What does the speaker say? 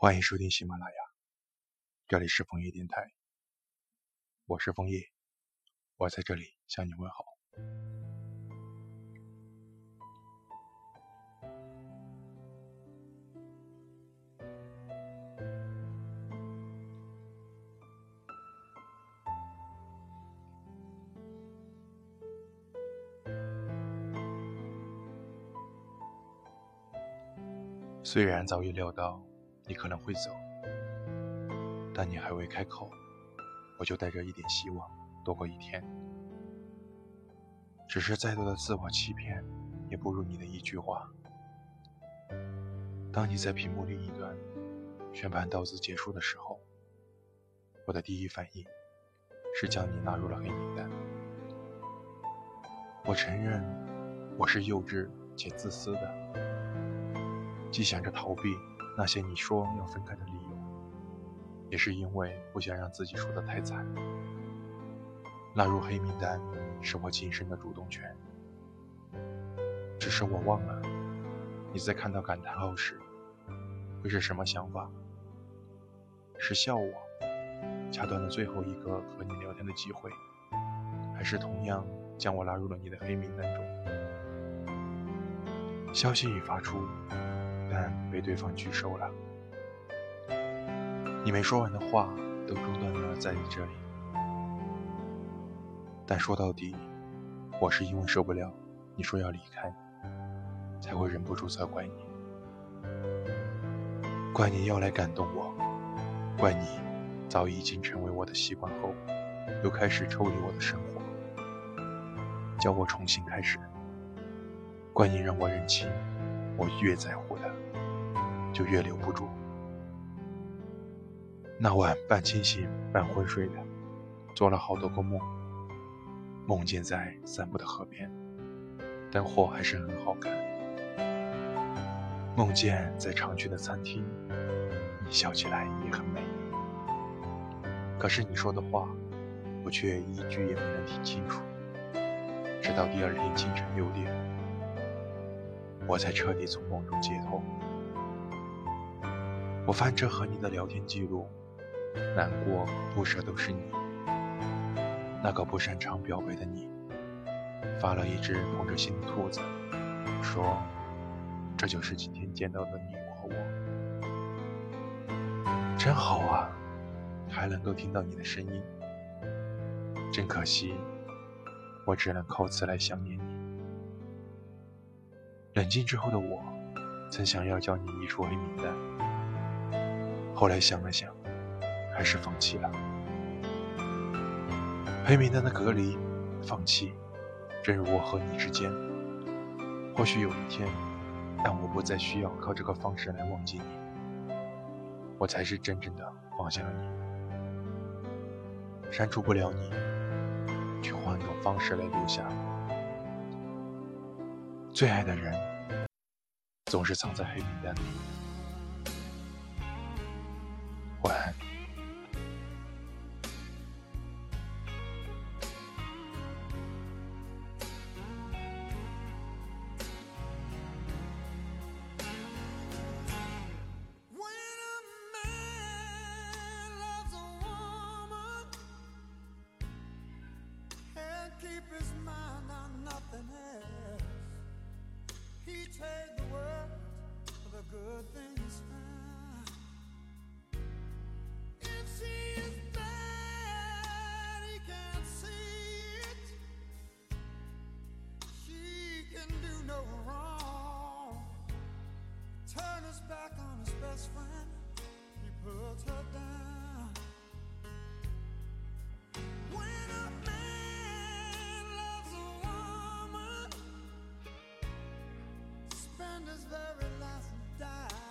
欢迎收听喜马拉雅，这里是枫叶电台，我是枫叶，我在这里向你问好。虽然早已料到你可能会走，但你还未开口，我就带着一点希望度过一天。只是再多的自我欺骗，也不如你的一句话。当你在屏幕另一端宣判到此结束的时候，我的第一反应是将你纳入了黑名单。我承认我是幼稚且自私的。既想着逃避那些你说要分开的理由，也是因为不想让自己输得太惨。纳入黑名单是我今生的主动权，只是我忘了你在看到感叹号时会是什么想法？是笑我掐断了最后一个和你聊天的机会，还是同样将我拉入了你的黑名单中？消息已发出。但被对方拒收了。你没说完的话都中断了在你这里。但说到底，我是因为受不了你说要离开，才会忍不住责怪你。怪你要来感动我，怪你早已经成为我的习惯后，又开始抽离我的生活，叫我重新开始。怪你让我认清。我越在乎的，就越留不住。那晚半清醒半昏睡的，做了好多个梦，梦见在散步的河边，灯火还是很好看。梦见在常去的餐厅，你笑起来也很美。可是你说的话，我却一句也没能听清楚。直到第二天清晨六点。我才彻底从梦中解脱。我翻着和你的聊天记录，难过不舍都是你。那个不擅长表白的你，发了一只捧着心的兔子，说：“这就是今天见到的你和我，真好啊，还能够听到你的声音。真可惜，我只能靠此来想念你。”冷静之后的我，曾想要叫你移出黑名单，后来想了想，还是放弃了。黑名单的隔离，放弃，正如我和你之间。或许有一天，当我不再需要靠这个方式来忘记你，我才是真正的放下了你。删除不了你，去换一种方式来留下。最爱的人，总是藏在黑名单里。晚安。Trade the world for the good things found. If she is bad, he can't see it. She can do no wrong. Turn his back on his best friend, he puts her down. Spend his very last dime